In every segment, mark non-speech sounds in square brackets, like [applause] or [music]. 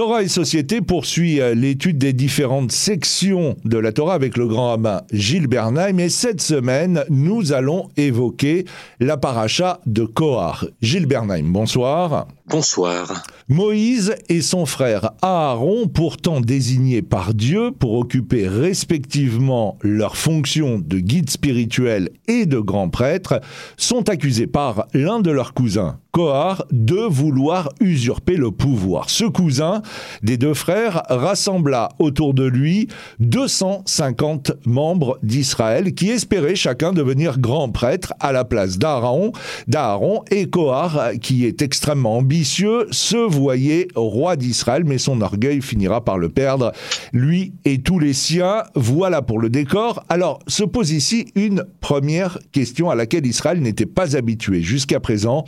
Torah et Société poursuit euh, l'étude des différentes sections de la Torah avec le grand rabbin Gilles Bernheim et cette semaine, nous allons évoquer la paracha de Kohar. Gilles Bernheim, bonsoir. Bonsoir. Moïse et son frère Aaron, pourtant désignés par Dieu pour occuper respectivement leurs fonctions de guide spirituel et de grand prêtre, sont accusés par l'un de leurs cousins, Kohar, de vouloir usurper le pouvoir. Ce cousin des deux frères rassembla autour de lui 250 membres d'Israël qui espéraient chacun devenir grand prêtre à la place d'Aaron, d'Aaron et Kohar, qui est extrêmement ambitieux, se voyait roi d'Israël, mais son orgueil finira par le perdre, lui et tous les siens. Voilà pour le décor. Alors, se pose ici une première question à laquelle Israël n'était pas habitué jusqu'à présent,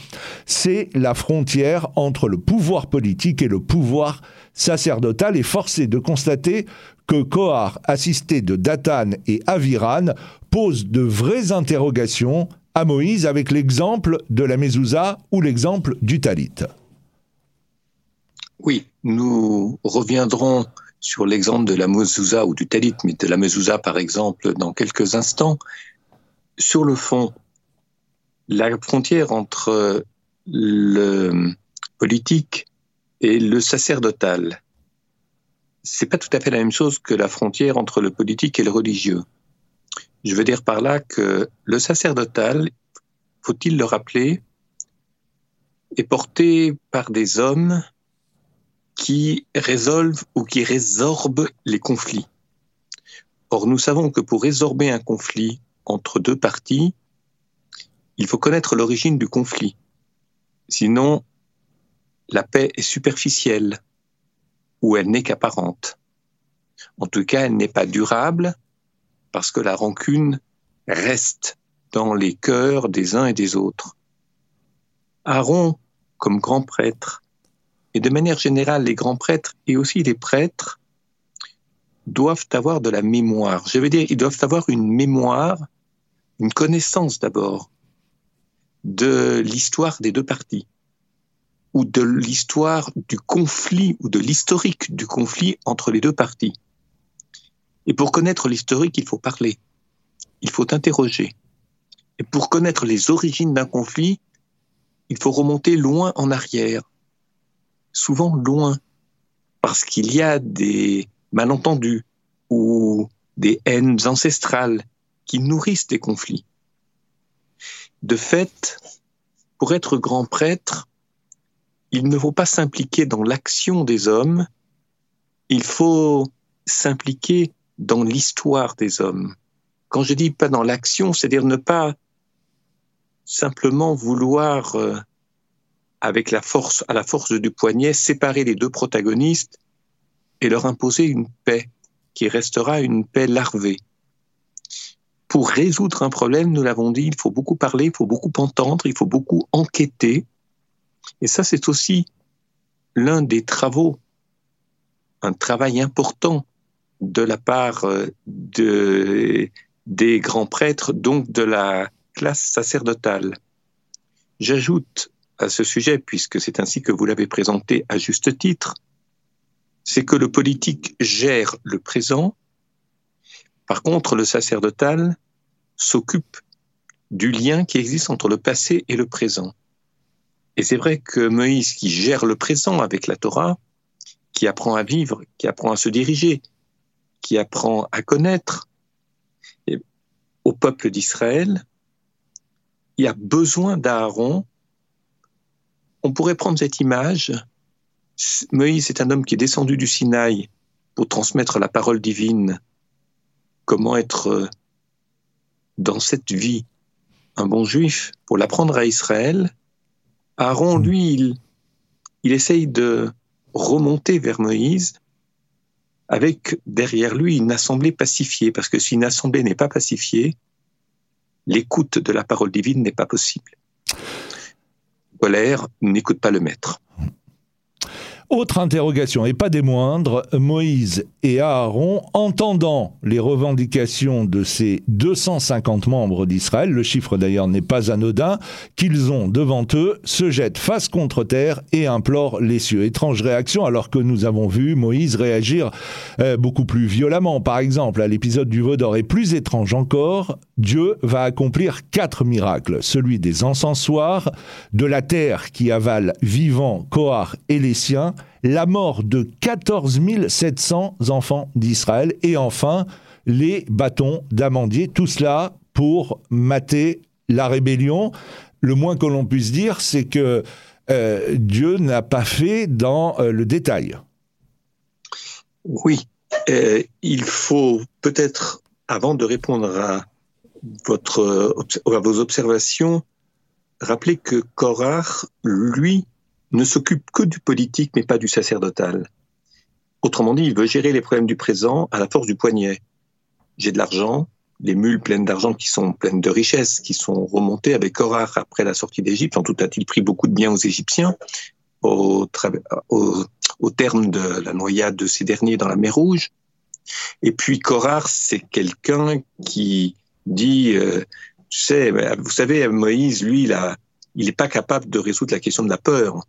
c'est la frontière entre le pouvoir politique et le pouvoir sacerdotal et forcé de constater que Kohar, assisté de Datan et Aviran, pose de vraies interrogations à Moïse avec l'exemple de la mezouza ou l'exemple du talit. Oui, nous reviendrons sur l'exemple de la mezouza ou du talit, mais de la mezouza par exemple dans quelques instants. Sur le fond, la frontière entre le politique et le sacerdotal, c'est pas tout à fait la même chose que la frontière entre le politique et le religieux. Je veux dire par là que le sacerdotal, faut-il le rappeler, est porté par des hommes qui résolvent ou qui résorbent les conflits. Or, nous savons que pour résorber un conflit entre deux parties, il faut connaître l'origine du conflit. Sinon, la paix est superficielle ou elle n'est qu'apparente. En tout cas, elle n'est pas durable parce que la rancune reste dans les cœurs des uns et des autres. Aaron, comme grand prêtre, et de manière générale les grands prêtres et aussi les prêtres, doivent avoir de la mémoire. Je veux dire, ils doivent avoir une mémoire, une connaissance d'abord de l'histoire des deux parties ou de l'histoire du conflit ou de l'historique du conflit entre les deux parties. Et pour connaître l'historique, il faut parler, il faut interroger. Et pour connaître les origines d'un conflit, il faut remonter loin en arrière, souvent loin, parce qu'il y a des malentendus ou des haines ancestrales qui nourrissent des conflits. De fait, pour être grand prêtre, il ne faut pas s'impliquer dans l'action des hommes, il faut s'impliquer dans l'histoire des hommes. Quand je dis pas dans l'action, c'est-à-dire ne pas simplement vouloir, euh, avec la force, à la force du poignet, séparer les deux protagonistes et leur imposer une paix qui restera une paix larvée. Pour résoudre un problème, nous l'avons dit, il faut beaucoup parler, il faut beaucoup entendre, il faut beaucoup enquêter. Et ça, c'est aussi l'un des travaux, un travail important de la part euh, de, des grands prêtres, donc de la classe sacerdotale. J'ajoute à ce sujet, puisque c'est ainsi que vous l'avez présenté à juste titre, c'est que le politique gère le présent, par contre le sacerdotal s'occupe du lien qui existe entre le passé et le présent. Et c'est vrai que Moïse, qui gère le présent avec la Torah, qui apprend à vivre, qui apprend à se diriger, qui apprend à connaître au peuple d'Israël, il y a besoin d'Aaron. On pourrait prendre cette image. Moïse est un homme qui est descendu du Sinaï pour transmettre la parole divine. Comment être euh, dans cette vie un bon juif pour l'apprendre à Israël. Aaron, lui, il, il essaye de remonter vers Moïse avec derrière lui une assemblée pacifiée, parce que si une assemblée n'est pas pacifiée, l'écoute de la parole divine n'est pas possible. Colère n'écoute pas le maître. Autre interrogation, et pas des moindres, Moïse et Aaron, entendant les revendications de ces 250 membres d'Israël, le chiffre d'ailleurs n'est pas anodin, qu'ils ont devant eux, se jettent face contre terre et implorent les cieux. Étrange réaction alors que nous avons vu Moïse réagir euh, beaucoup plus violemment. Par exemple, à l'épisode du Vaudor, et plus étrange encore, Dieu va accomplir quatre miracles, celui des encensoirs, de la terre qui avale vivant Kohar et les siens, la mort de 14 700 enfants d'Israël et enfin les bâtons d'amandier. Tout cela pour mater la rébellion. Le moins que l'on puisse dire, c'est que euh, Dieu n'a pas fait dans euh, le détail. Oui, euh, il faut peut-être, avant de répondre à, votre, à vos observations, rappeler que Korach, lui, ne s'occupe que du politique, mais pas du sacerdotal. Autrement dit, il veut gérer les problèmes du présent à la force du poignet. J'ai de l'argent, les mules pleines d'argent qui sont pleines de richesses, qui sont remontées avec Korach après la sortie d'Égypte. En tout a-t-il pris beaucoup de biens aux Égyptiens au, terme de la noyade de ces derniers dans la mer Rouge? Et puis Korach, c'est quelqu'un qui dit, euh, tu sais, vous savez, Moïse, lui, il n'est pas capable de résoudre la question de la peur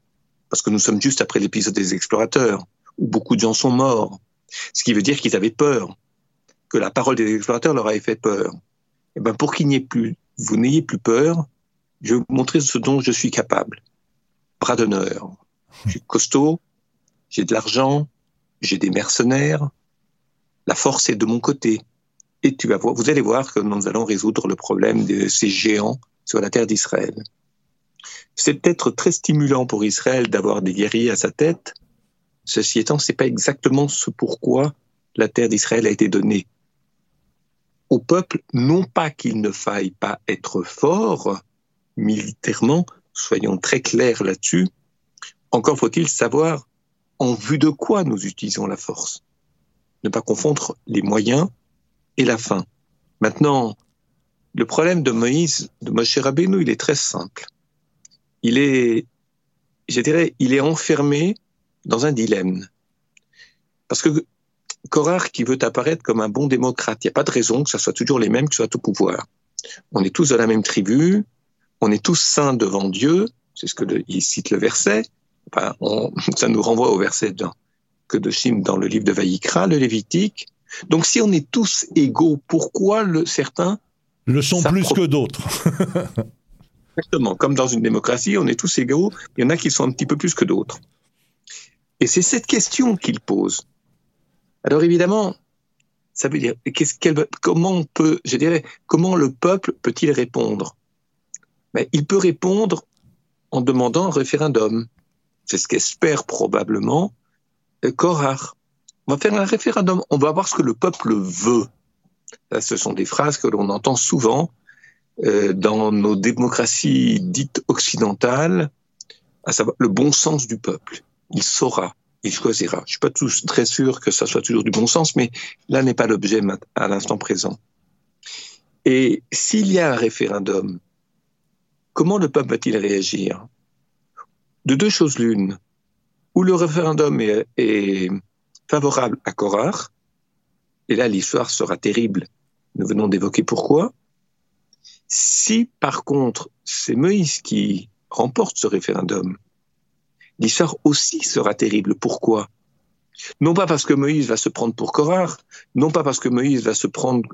parce que nous sommes juste après l'épisode des explorateurs, où beaucoup de gens sont morts. Ce qui veut dire qu'ils avaient peur, que la parole des explorateurs leur avait fait peur. Et eh ben pour qu'il n'y plus, vous n'ayez plus peur, je vais vous montrer ce dont je suis capable. Bras d'honneur. Je suis costaud, j'ai de l'argent, j'ai des mercenaires, la force est de mon côté. Et vous allez voir que nous allons résoudre le problème de ces géants sur la terre d'Israël. C'est peut-être très stimulant pour Israël d'avoir des guerriers à sa tête. Ceci étant, c'est pas exactement ce pourquoi la terre d'Israël a été donnée au peuple, non pas qu'il ne faille pas être fort militairement, soyons très clairs là-dessus, encore faut-il savoir en vue de quoi nous utilisons la force. Ne pas confondre les moyens et la fin. Maintenant, le problème de Moïse, de Moshe Rabbeinu, il est très simple il est, je dirais, il est enfermé dans un dilemme. Parce que Korach qui veut apparaître comme un bon démocrate, il n'y a pas de raison que ce soit toujours les mêmes qui soient au pouvoir. On est tous de la même tribu, on est tous saints devant Dieu, c'est ce que il cite le verset. Enfin, [laughs] ça nous renvoie au verset que de Chim dans le livre de Vaïkra, le Lévitique. Donc si on est tous égaux, pourquoi le, certains le sont plus que d'autres? [laughs] Exactement. Comme dans une démocratie, on est tous égaux. Il y en a qui sont un petit peu plus que d'autres. Et c'est cette question qu'il pose. Alors évidemment, ça veut dire comment on peut, je dirais, comment le peuple peut-il répondre? Mais il peut répondre en demandant un référendum. C'est ce qu'espère probablement Korach. On va faire un référendum. On va voir ce que le peuple veut. ce sont des phrases que l'on entend souvent euh, dans nos démocraties dites occidentales, à savoir le bon sens du peuple. Il saura, il choisira. Je suis pas tous très sûr que ça soit toujours du bon sens, mais là n'est pas l'objet à l'instant présent. Et s'il y a un référendum, comment le peuple va-t-il réagir? De deux choses l'une. Ou le référendum est, est favorable à Korach, et là l'histoire sera terrible. Nous venons d'évoquer pourquoi. Si par contre c'est Moïse qui remporte ce référendum, l'histoire aussi sera terrible. Pourquoi? Non pas parce que Moïse va se prendre pour Korah, non pas parce que Moïse va se prendre,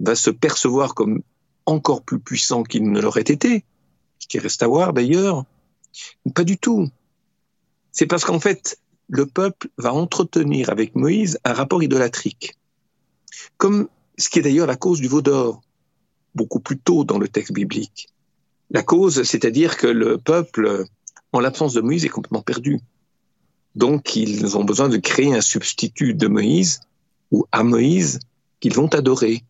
va se percevoir comme encore plus puissant qu'il ne l'aurait été, ce qui reste à voir d'ailleurs. Pas du tout. C'est parce qu'en fait, le peuple va entretenir avec Moïse un rapport idolâtrique. Comme ce qui est d'ailleurs la cause du veau d'or beaucoup plus tôt dans le texte biblique. La cause, c'est-à-dire que le peuple, en l'absence de Moïse, est complètement perdu. Donc, ils ont besoin de créer un substitut de Moïse ou à Moïse qu'ils vont adorer.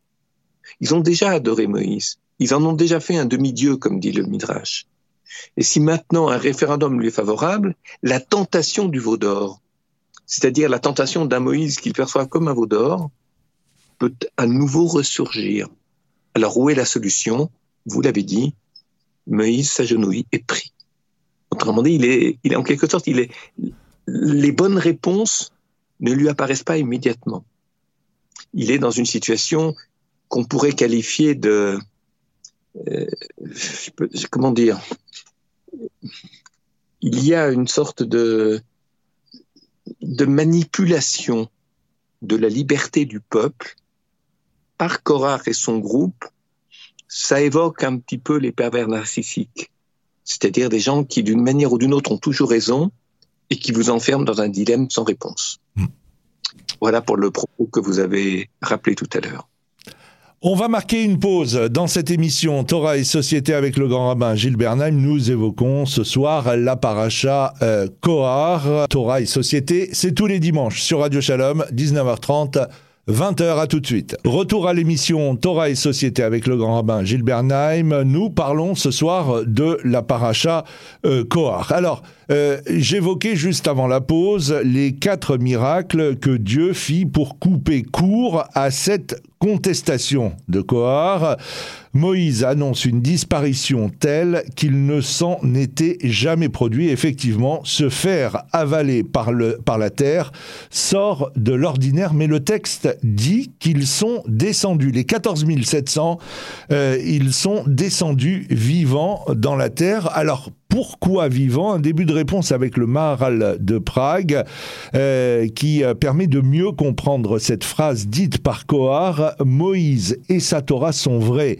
Ils ont déjà adoré Moïse. Ils en ont déjà fait un demi-dieu, comme dit le Midrash. Et si maintenant un référendum lui est favorable, la tentation du veau d'or, c'est-à-dire la tentation d'un Moïse qu'il perçoit comme un veau d'or, peut à nouveau ressurgir. Alors où est la solution? Vous l'avez dit, Moïse s'agenouille et prie. Autrement dit, il est, il est en quelque sorte, il est, les bonnes réponses ne lui apparaissent pas immédiatement. Il est dans une situation qu'on pourrait qualifier de... Euh, comment dire? Il y a une sorte de, de manipulation de la liberté du peuple par Korach et son groupe. Ça évoque un petit peu les pervers narcissiques, c'est-à-dire des gens qui, d'une manière ou d'une autre, ont toujours raison et qui vous enferment dans un dilemme sans réponse. Hmm. Voilà pour le propos que vous avez rappelé tout à l'heure. On va marquer une pause dans cette émission Torah et Société avec le grand rabbin Gilles Bernheim. Nous évoquons ce soir la paracha euh, Kohar. Torah et Société, c'est tous les dimanches sur Radio Shalom, 19h30. 20h à tout de suite. Retour à l'émission Torah et Société avec le grand rabbin Gilles Bernheim. Nous parlons ce soir de la paracha euh. Alors, euh, j'évoquais juste avant la pause les quatre miracles que Dieu fit pour couper court à cette contestation de Kohar. Moïse annonce une disparition telle qu'il ne s'en était jamais produit. Effectivement, se faire avaler par, la terre sort de l'ordinaire, mais le texte dit qu'ils sont descendus. Les 14 700, euh, ils sont descendus vivants dans la terre. Alors, pourquoi vivant Un début de réponse avec le Maharal de Prague euh, qui euh, permet de mieux comprendre cette phrase dite par Kohar Moïse et sa Torah sont vrais.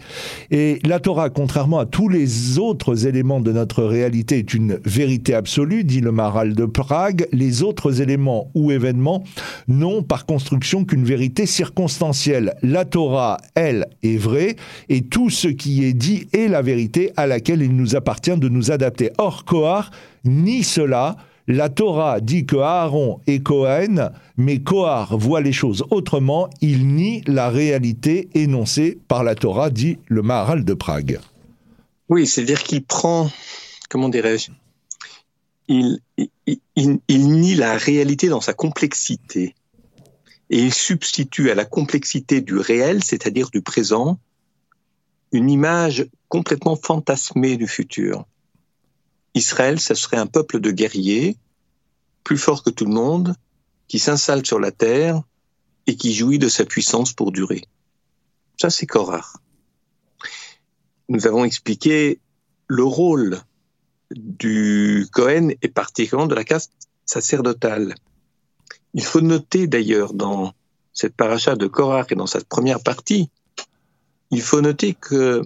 Et la Torah, contrairement à tous les autres éléments de notre réalité, est une vérité absolue, dit le Maharal de Prague. Les autres éléments ou événements n'ont par construction qu'une vérité circonstancielle. La Torah, elle, est vraie et tout ce qui est dit est la vérité à laquelle il nous appartient de nous adapter. Or, Kohar nie cela. La Torah dit que Aaron est Cohen, mais Kohar voit les choses autrement. Il nie la réalité énoncée par la Torah, dit le Maharal de Prague. Oui, c'est-à-dire qu'il prend, comment dirais-je, il, nie la réalité dans sa complexité. Et il substitue à la complexité du réel, c'est-à-dire du présent, une image complètement fantasmée du futur. Israël, ce serait un peuple de guerriers, plus fort que tout le monde, qui s'installe sur la terre et qui jouit de sa puissance pour durer. Ça, c'est Korah. Nous avons expliqué le rôle du Cohen et particulièrement de la caste sacerdotale. Il faut noter d'ailleurs dans cette paracha de Korah et dans cette première partie, il faut noter que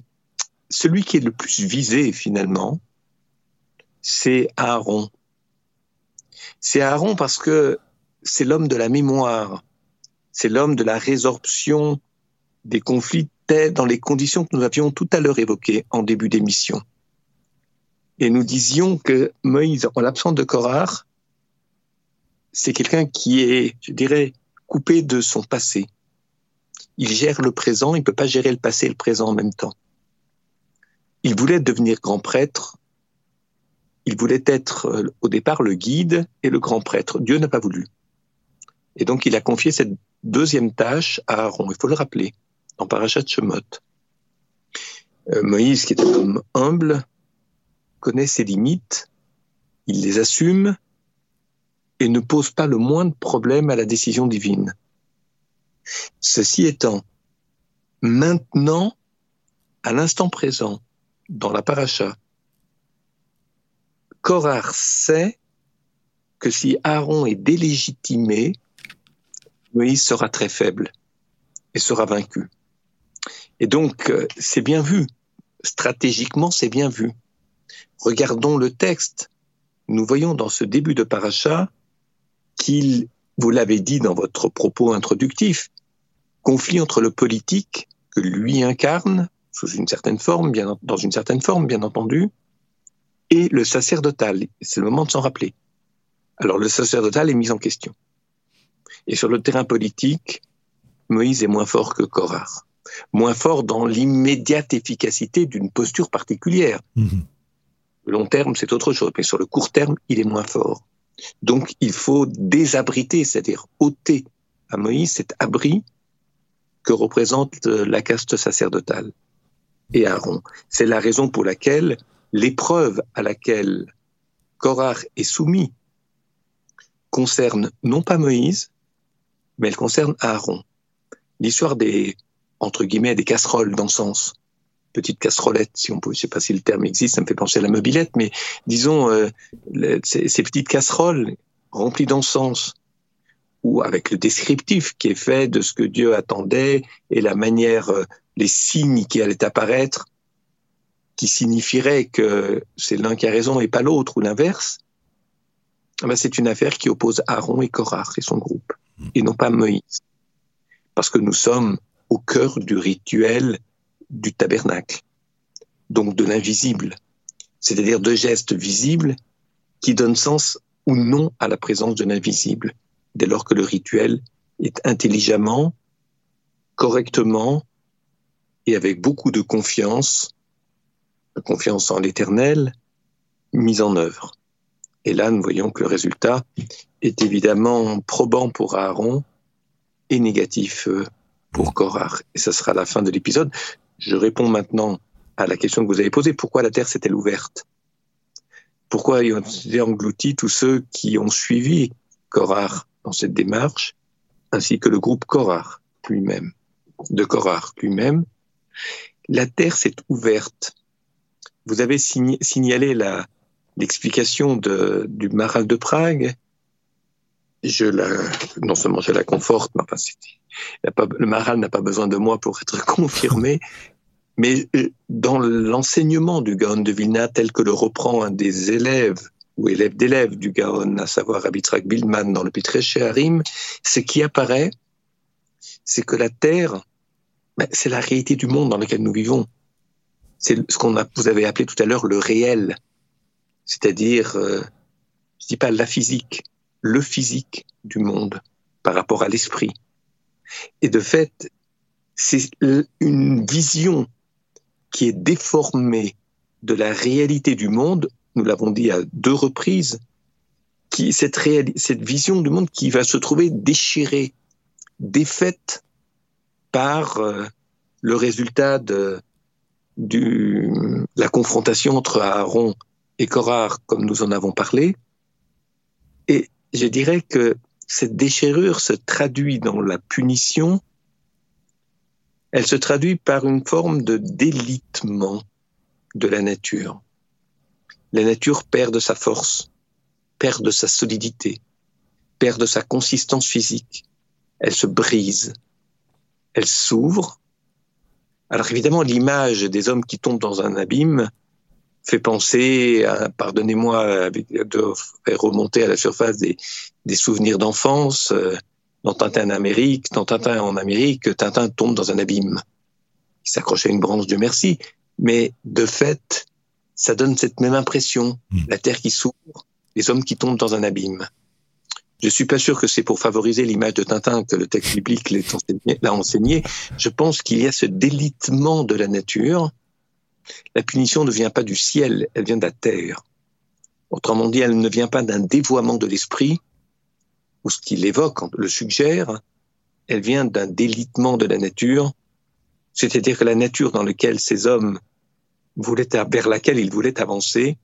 celui qui est le plus visé finalement, c'est Aaron. C'est Aaron parce que c'est l'homme de la mémoire, c'est l'homme de la résorption des conflits dans les conditions que nous avions tout à l'heure évoquées en début d'émission. Et nous disions que Moïse, en l'absence de Korah, c'est quelqu'un qui est, je dirais, coupé de son passé. Il gère le présent, il ne peut pas gérer le passé et le présent en même temps. Il voulait devenir grand prêtre, il voulait être euh, au départ le guide et le grand prêtre. Dieu n'a pas voulu. Et donc il a confié cette deuxième tâche à Aaron. Il faut le rappeler, en Parashat Shemot. Euh, Moïse, qui est un homme humble, connaît ses limites, il les assume et ne pose pas le moindre problème à la décision divine. Ceci étant, maintenant, à l'instant présent, dans la paracha, Korar sait que si Aaron est délégitimé, Moïse sera très faible et sera vaincu. Et donc, euh, c'est bien vu. Stratégiquement, c'est bien vu. Regardons le texte. Nous voyons dans ce début de paracha qu'il, vous l'avez dit dans votre propos introductif, conflit entre le politique que lui incarne sous une certaine forme, dans une certaine forme, bien entendu, et le sacerdotal. C'est le moment de s'en rappeler. Alors le sacerdotal est mis en question. Et sur le terrain politique, Moïse est moins fort que Korah. Moins fort dans l'immédiate efficacité d'une posture particulière. Mhm. Le long terme, c'est autre chose, mais sur le court terme, il est moins fort. Donc il faut désabriter, c'est-à-dire ôter à Moïse cet abri que représente la caste sacerdotale et Aaron. C'est la raison pour laquelle l'épreuve à laquelle Korah est soumis concerne non pas Moïse, mais elle concerne Aaron. L'histoire des, entre guillemets, des casseroles d'encens, petites casserolettes, si on peut, je sais pas si le terme existe, ça me fait penser à la mobilette, mais disons, euh, ces, ces, petites casseroles remplies d'encens, ou avec le descriptif qui est fait de ce que Dieu attendait et la manière, euh, les signes qui allaient apparaître, qui signifieraient que c'est l'un qui a raison et pas l'autre, ou l'inverse, ah ben c'est une affaire qui oppose Aaron et Korach et son groupe, et non pas Moïse. Parce que nous sommes au cœur du rituel du tabernacle, donc de l'invisible, c'est-à-dire de gestes visibles qui donnent sens ou non à la présence de l'invisible, dès lors que le rituel est intelligemment, correctement et avec beaucoup de confiance, confiance en l'éternel, mis en œuvre. Et là, nous voyons que le résultat est évidemment probant pour Aaron et négatif euh, pour Korach. Et ça sera la fin de l'épisode. Je réponds maintenant à la question que vous avez posée. Pourquoi la terre s'est-elle ouverte? Pourquoi ont été engloutis tous ceux qui ont suivi Korach dans cette démarche, ainsi que le groupe Korach lui-même, de Korach lui-même? La terre s'est ouverte. Vous avez signalé l'explication du Maral de Prague, je non seulement je la conforte, mais enfin, le Maral n'a pas besoin de moi pour être [laughs] confirmé, mais euh, dans l'enseignement du Gaon de Vilna tel que le reprend un des élèves ou élève d'élèves du Gaon, à savoir Abitrak Bildman dans le chez Harim, ce qui apparaît, c'est que la Terre, ben, c'est la réalité du monde dans lequel nous vivons. C'est ce qu'on a, vous avez appelé tout à l'heure le réel c'est-à-dire, euh, je dis pas la physique, le physique du monde par rapport à l'esprit. Et de fait, c'est une vision qui est déformée de la réalité du monde, nous l'avons dit à deux reprises, qui, cette, cette vision du monde qui va se trouver déchirée, défaite par euh, le résultat de du, la confrontation entre Aaron et Korach, comme nous en avons parlé. Et je dirais que cette déchirure se traduit dans la punition, elle se traduit par une forme de délitement de la nature. La nature perd de sa force, perd de sa solidité, perd de sa consistance physique. Elle se brise, elle s'ouvre. Alors évidemment, l'image des hommes qui tombent dans un abîme, fait penser, pardonnez-moi, de faire remonter à la surface des, des souvenirs d'enfance. Euh, dans Tintin en Amérique, dans Tintin en Amérique, Tintin tombe dans un abîme. Il s'accroche à une branche, de merci. Mais de fait, ça donne cette même impression. Hmm. La terre qui s'ouvre, les hommes qui tombent dans un abîme. Je suis pas sûr que c'est pour favoriser l'image de Tintin que le texte biblique l'a enseigné. Je pense qu'il y a ce délitement de la nature la punition ne vient pas du ciel, elle vient de la terre. Autrement dit, elle ne vient pas d'un dévoiement de l'esprit, ou ce qu'il évoque, le suggère, elle vient d'un délitement de la nature, c'est-à-dire que la nature dans laquelle ces hommes voulaient, vers laquelle ils voulaient avancer,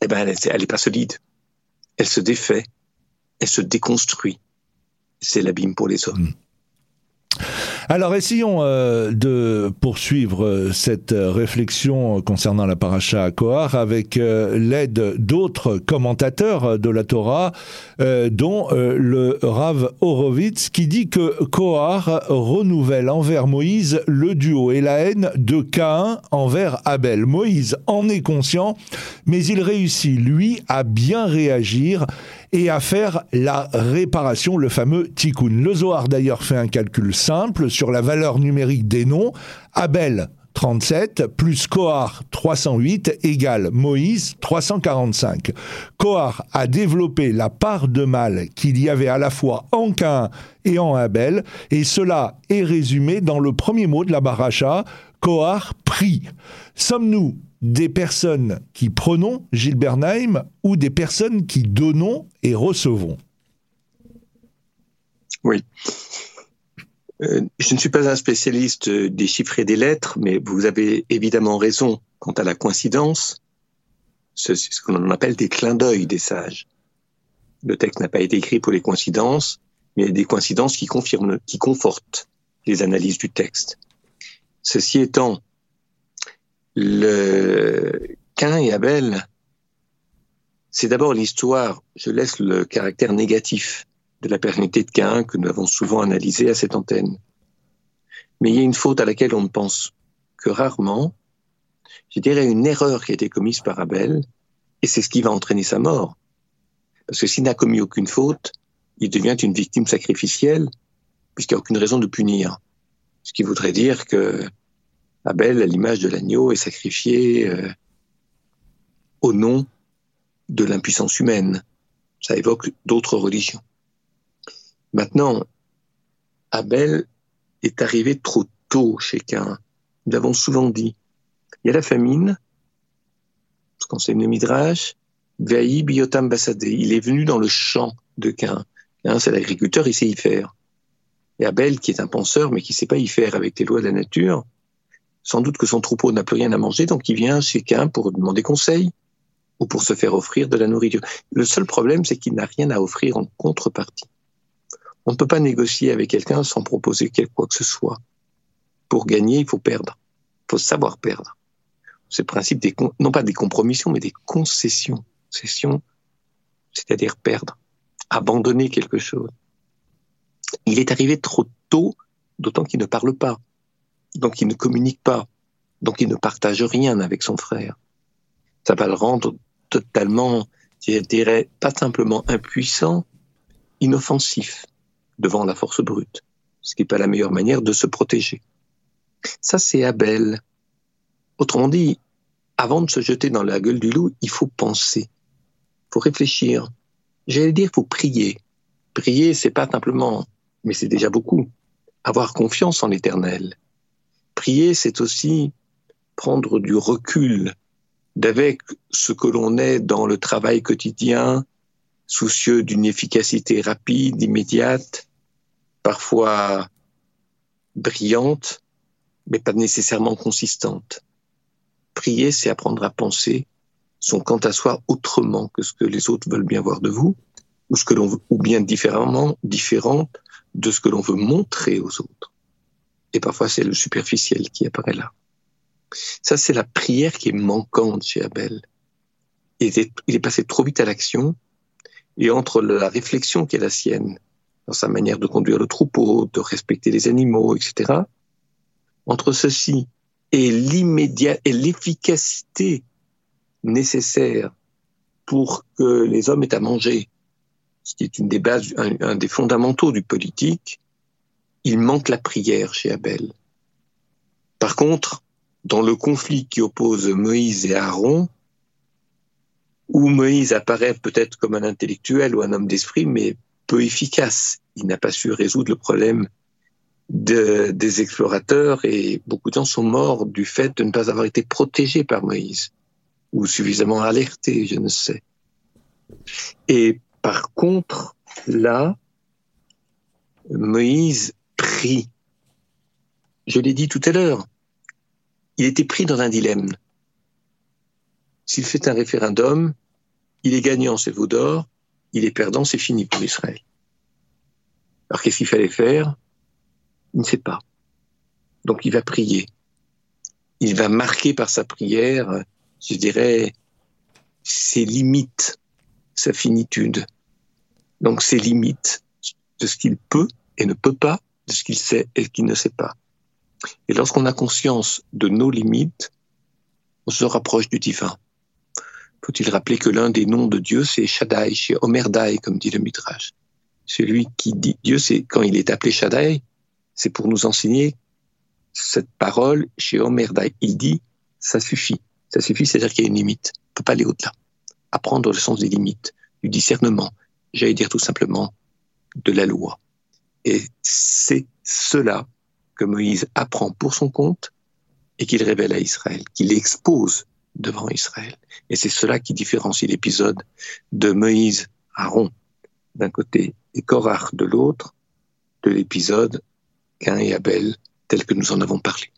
eh ben, elle n'est pas solide. Elle se défait, elle se déconstruit. C'est l'abîme pour les hommes. Alors essayons euh, de poursuivre euh, cette euh, réflexion concernant la paracha Kohar avec l'aide d'autres commentateurs de la Torah, dont le Rav Horowitz, qui dit que Kohar renouvelle envers Moïse le duo et la haine de Caïn envers Abel. Moïse en est conscient, mais il réussit, lui, à bien réagir et à faire la réparation, le fameux tikkun. Le Zohar d'ailleurs fait un calcul simple sur la valeur numérique des noms. Abel 37 plus Kohar 308 égale Moïse 345. Kohar a développé la part de mal qu'il y avait à la fois en Cain et en Abel, et cela est résumé dans le premier mot de la baracha, Kohar prie. Sommes-nous des personnes qui prenons, Gilbert Naim, ou des personnes qui donnons et recevons? Oui. Euh, je ne suis pas un spécialiste des chiffres et des lettres, mais vous avez évidemment raison quant à la coïncidence. C'est ce qu'on appelle des clins d'œil des sages. Le texte n'a pas été écrit pour les coïncidences, mais des coïncidences qui confirment, qui confortent les analyses du texte. Ceci étant, le Cain et Abel, c'est d'abord l'histoire, je laisse le caractère négatif de la pérennité de Cain que nous avons souvent analysé à cette antenne. Mais il y a une faute à laquelle on ne pense que rarement, je dirais une erreur qui a été commise par Abel, et c'est ce qui va entraîner sa mort. Parce que s'il n'a commis aucune faute, il devient une victime sacrificielle, puisqu'il n'y a aucune raison de punir. Ce qui voudrait dire que Abel, à l'image de l'agneau, est sacrifié euh, au nom de l'impuissance humaine. Ça évoque d'autres religions. Maintenant, Abel est arrivé trop tôt chez Cain. Nous l'avons souvent dit. Il y a la famine, parce qu'on sait le Midrash, Vaï Biotam Il est venu dans le champ de Cain. Cain, c'est l'agriculteur, il sait y faire. Et Abel, qui est un penseur, mais qui ne sait pas y faire avec les lois de la nature, sans doute que son troupeau n'a plus rien à manger, donc il vient chez Cain pour demander conseil ou pour se faire offrir de la nourriture. Le seul problème, c'est qu'il n'a rien à offrir en contrepartie. On ne peut pas négocier avec quelqu'un sans proposer quoi que ce soit. Pour gagner, il faut perdre. Il faut savoir perdre. C'est le principe des, non pas des compromissions, mais des concessions. Cession, c'est-à-dire perdre, abandonner quelque chose. Il est arrivé trop tôt, d'autant qu'il ne parle pas, donc il ne communique pas, donc il ne partage rien avec son frère. Ça va le rendre totalement, je dirais, pas simplement impuissant, inoffensif devant la force brute, ce qui n'est pas la meilleure manière de se protéger. Ça, c'est Abel. Autrement dit, avant de se jeter dans la gueule du loup, il faut penser, il faut réfléchir. J'allais dire, il faut prier. Prier, c'est pas simplement, mais c'est déjà beaucoup, avoir confiance en l'éternel. Prier, c'est aussi prendre du recul d'avec ce que l'on est dans le travail quotidien, soucieux d'une efficacité rapide, immédiate, parfois brillante, mais pas nécessairement consistante. Prier, c'est apprendre à penser son quant à soi autrement que ce que les autres veulent bien voir de vous, ou ou bien différemment, différent de ce que l'on veut montrer aux autres. Et parfois, c'est le superficiel qui apparaît là. Ça, c'est la prière qui est manquante chez Abel. Il est, il est passé trop vite à l'action, et entre la réflexion qui est la sienne, dans sa manière de conduire le troupeau, de respecter les animaux, etc., entre ceci et l'immédiat et l'efficacité nécessaire pour que les hommes aient à manger, ce qui est une des bases, un des fondamentaux du politique, il manque la prière chez Abel. Par contre, dans le conflit qui oppose Moïse et Aaron, où Moïse apparaît peut-être comme un intellectuel ou un homme d'esprit, mais peu efficace. Il n'a pas su résoudre le problème de, des explorateurs et beaucoup de gens sont morts du fait de ne pas avoir été protégés par Moïse ou suffisamment alertés, je ne sais. Et par contre, là, Moïse prie. Je l'ai dit tout à l'heure, il était pris dans un dilemme. S'il fait un référendum, il est gagnant, c'est veau d'or, il est perdant, c'est fini pour Israël. Alors qu'est-ce qu'il fallait faire? Il ne sait pas. Donc il va prier. Il va marquer par sa prière, je dirais, ses limites, sa finitude. Donc ses limites de ce qu'il peut et ne peut pas, de ce qu'il sait et qu'il ne sait pas. Et lorsqu'on a conscience de nos limites, on se rapproche du divin. Faut-il rappeler que l'un des noms de Dieu, c'est Shaddai, chez Omerdai, comme dit le Midrash. Celui qui dit Dieu, c'est quand il est appelé Shaddai, c'est pour nous enseigner cette parole chez Omerdai. Il dit, ça suffit. Ça suffit, c'est-à-dire qu'il y a une limite. On ne peut pas aller au-delà. Apprendre le sens des limites, du discernement. J'allais dire tout simplement de la loi. Et c'est cela que Moïse apprend pour son compte et qu'il révèle à Israël, qu'il expose devant Israël. Et c'est cela qui différencie l'épisode de Moïse Aaron d'un côté et Korach de l'autre de l'épisode Cain et Abel tel que nous en avons parlé.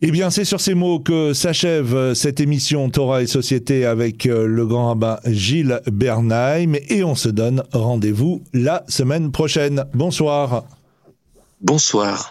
Eh bien, c'est sur ces mots que s'achève cette émission Torah et Société avec euh, le grand rabbin Gilles Bernheim et on se donne rendez-vous la semaine prochaine. Bonsoir. Bonsoir.